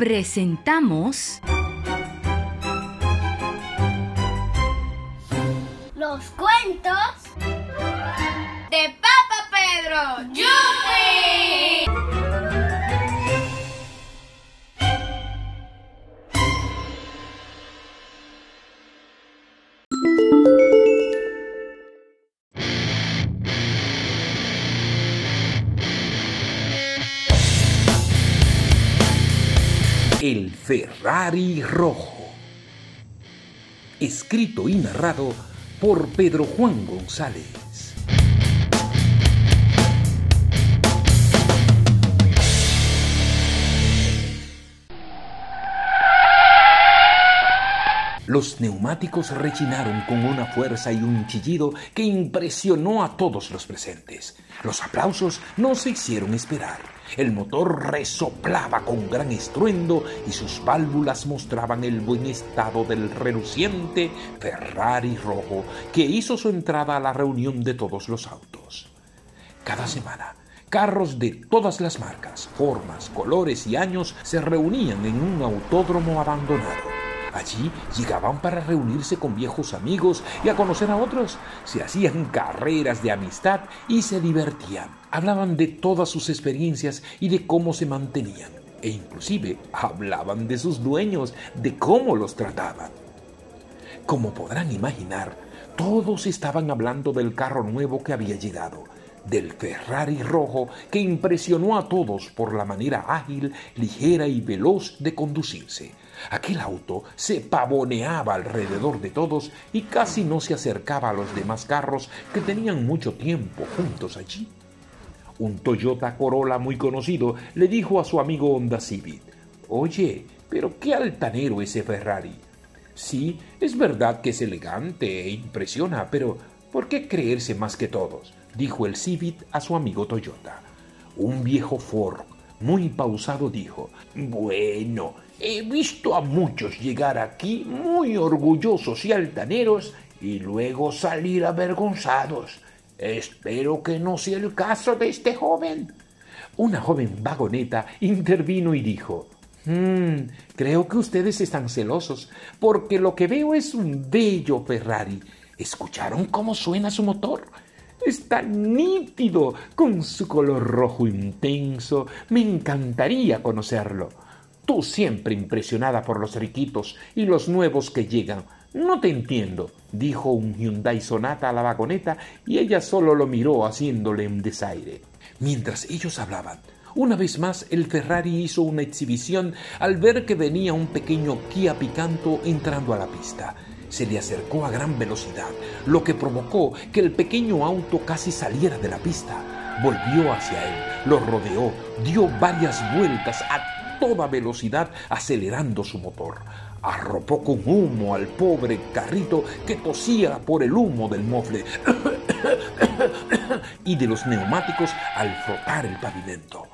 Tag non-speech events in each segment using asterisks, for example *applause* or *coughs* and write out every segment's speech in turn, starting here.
presentamos Los cuentos de Papa Pedro. ¡Yupi! El Ferrari Rojo. Escrito y narrado por Pedro Juan González. Los neumáticos rechinaron con una fuerza y un chillido que impresionó a todos los presentes. Los aplausos no se hicieron esperar. El motor resoplaba con gran estruendo y sus válvulas mostraban el buen estado del reluciente Ferrari rojo que hizo su entrada a la reunión de todos los autos. Cada semana, carros de todas las marcas, formas, colores y años se reunían en un autódromo abandonado. Allí llegaban para reunirse con viejos amigos y a conocer a otros. Se hacían carreras de amistad y se divertían. Hablaban de todas sus experiencias y de cómo se mantenían. E inclusive hablaban de sus dueños, de cómo los trataban. Como podrán imaginar, todos estaban hablando del carro nuevo que había llegado, del Ferrari rojo que impresionó a todos por la manera ágil, ligera y veloz de conducirse. Aquel auto se pavoneaba alrededor de todos y casi no se acercaba a los demás carros que tenían mucho tiempo juntos allí. Un Toyota Corolla muy conocido le dijo a su amigo Honda Civic, Oye, pero qué altanero ese Ferrari. Sí, es verdad que es elegante e impresiona, pero ¿por qué creerse más que todos? dijo el Civic a su amigo Toyota. Un viejo Ford muy pausado dijo, Bueno, he visto a muchos llegar aquí muy orgullosos y altaneros y luego salir avergonzados. Espero que no sea el caso de este joven. Una joven vagoneta intervino y dijo, "Hmm, creo que ustedes están celosos, porque lo que veo es un bello Ferrari. ¿Escucharon cómo suena su motor? Está nítido, con su color rojo intenso. Me encantaría conocerlo. Tú siempre impresionada por los riquitos y los nuevos que llegan. No te entiendo, dijo un Hyundai Sonata a la vagoneta y ella solo lo miró haciéndole un desaire. Mientras ellos hablaban, una vez más el Ferrari hizo una exhibición al ver que venía un pequeño Kia Picanto entrando a la pista se le acercó a gran velocidad, lo que provocó que el pequeño auto casi saliera de la pista. Volvió hacia él, lo rodeó, dio varias vueltas a toda velocidad acelerando su motor. Arropó con humo al pobre carrito que tosía por el humo del mofle *coughs* y de los neumáticos al frotar el pavimento.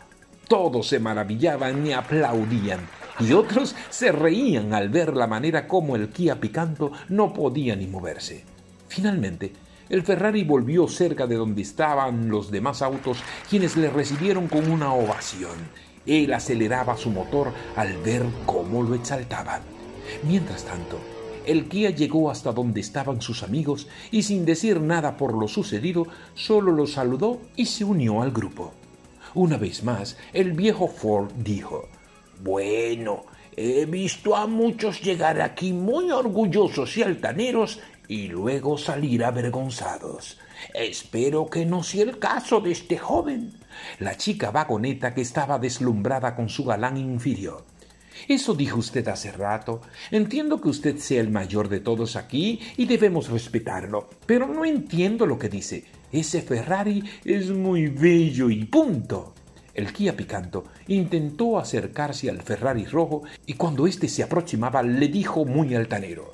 Todos se maravillaban y aplaudían *laughs* y otros se reían al ver la manera como el Kia Picanto no podía ni moverse. Finalmente, el Ferrari volvió cerca de donde estaban los demás autos, quienes le recibieron con una ovación. Él aceleraba su motor al ver cómo lo exaltaban. Mientras tanto, el Kia llegó hasta donde estaban sus amigos y sin decir nada por lo sucedido, solo los saludó y se unió al grupo. Una vez más, el viejo Ford dijo, bueno, he visto a muchos llegar aquí muy orgullosos y altaneros y luego salir avergonzados. Espero que no sea el caso de este joven. La chica vagoneta que estaba deslumbrada con su galán inferior. Eso dijo usted hace rato. Entiendo que usted sea el mayor de todos aquí y debemos respetarlo, pero no entiendo lo que dice. Ese Ferrari es muy bello y punto. El Kia Picanto intentó acercarse al Ferrari rojo y cuando éste se aproximaba le dijo muy altanero,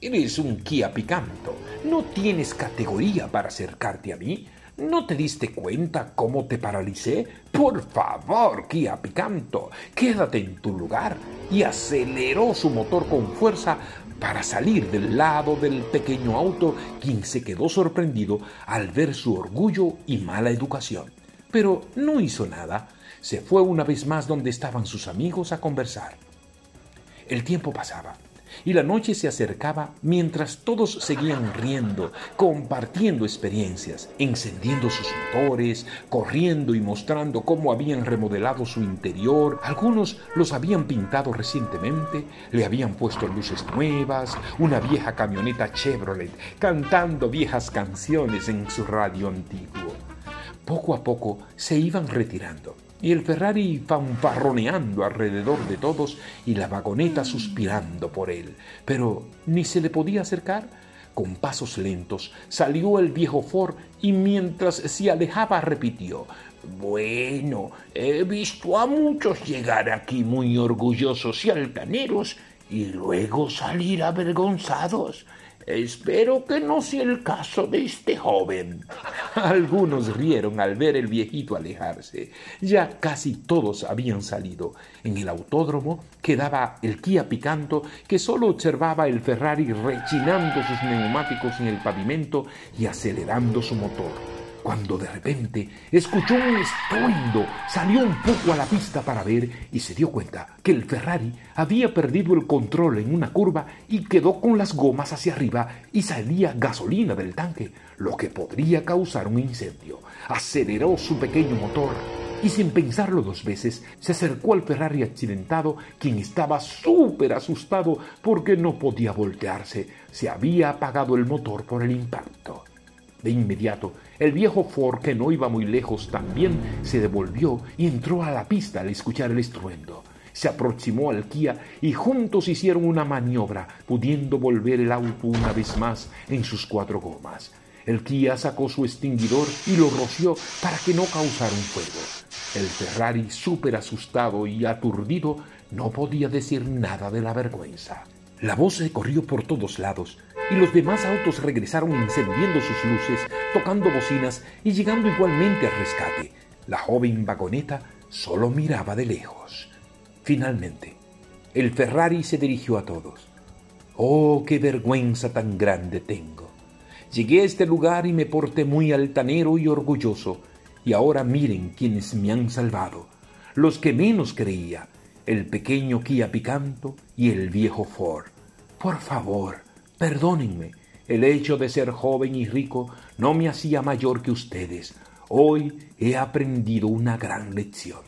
Eres un Kia Picanto, no tienes categoría para acercarte a mí. ¿No te diste cuenta cómo te paralicé? Por favor, Kia Picanto, quédate en tu lugar. Y aceleró su motor con fuerza para salir del lado del pequeño auto, quien se quedó sorprendido al ver su orgullo y mala educación pero no hizo nada. Se fue una vez más donde estaban sus amigos a conversar. El tiempo pasaba y la noche se acercaba mientras todos seguían riendo, compartiendo experiencias, encendiendo sus motores, corriendo y mostrando cómo habían remodelado su interior. Algunos los habían pintado recientemente, le habían puesto luces nuevas, una vieja camioneta Chevrolet, cantando viejas canciones en su radio antiguo. Poco a poco se iban retirando y el Ferrari fanfarroneando alrededor de todos y la vagoneta suspirando por él. Pero ni se le podía acercar. Con pasos lentos salió el viejo Ford y mientras se alejaba repitió, Bueno, he visto a muchos llegar aquí muy orgullosos y altaneros y luego salir avergonzados. Espero que no sea el caso de este joven. *laughs* Algunos rieron al ver el viejito alejarse. Ya casi todos habían salido. En el autódromo quedaba el Kia Picanto que solo observaba el Ferrari rechinando sus neumáticos en el pavimento y acelerando su motor cuando de repente escuchó un estruendo, salió un poco a la pista para ver y se dio cuenta que el Ferrari había perdido el control en una curva y quedó con las gomas hacia arriba y salía gasolina del tanque, lo que podría causar un incendio. Aceleró su pequeño motor y sin pensarlo dos veces se acercó al Ferrari accidentado, quien estaba súper asustado porque no podía voltearse. Se había apagado el motor por el impacto. De inmediato, el viejo Ford, que no iba muy lejos, también se devolvió y entró a la pista al escuchar el estruendo. Se aproximó al Kia y juntos hicieron una maniobra, pudiendo volver el auto una vez más en sus cuatro gomas. El Kia sacó su extinguidor y lo roció para que no causara un fuego. El Ferrari, súper asustado y aturdido, no podía decir nada de la vergüenza. La voz se corrió por todos lados y los demás autos regresaron encendiendo sus luces, tocando bocinas y llegando igualmente al rescate. La joven vagoneta solo miraba de lejos. Finalmente, el Ferrari se dirigió a todos. Oh, qué vergüenza tan grande tengo. Llegué a este lugar y me porté muy altanero y orgulloso, y ahora miren quienes me han salvado, los que menos creía, el pequeño Kia Picanto y el viejo Ford. Por favor, Perdónenme, el hecho de ser joven y rico no me hacía mayor que ustedes. Hoy he aprendido una gran lección.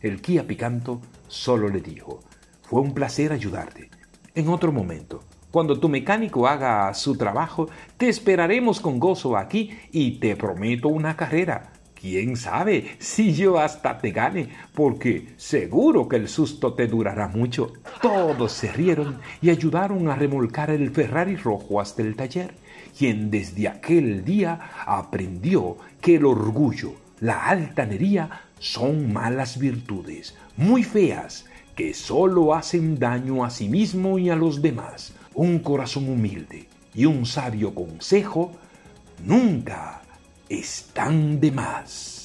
El Kia Picanto solo le dijo, fue un placer ayudarte. En otro momento, cuando tu mecánico haga su trabajo, te esperaremos con gozo aquí y te prometo una carrera quién sabe si yo hasta te gane, porque seguro que el susto te durará mucho. Todos se rieron y ayudaron a remolcar el Ferrari rojo hasta el taller, quien desde aquel día aprendió que el orgullo, la altanería, son malas virtudes, muy feas, que solo hacen daño a sí mismo y a los demás. Un corazón humilde y un sabio consejo nunca están de más.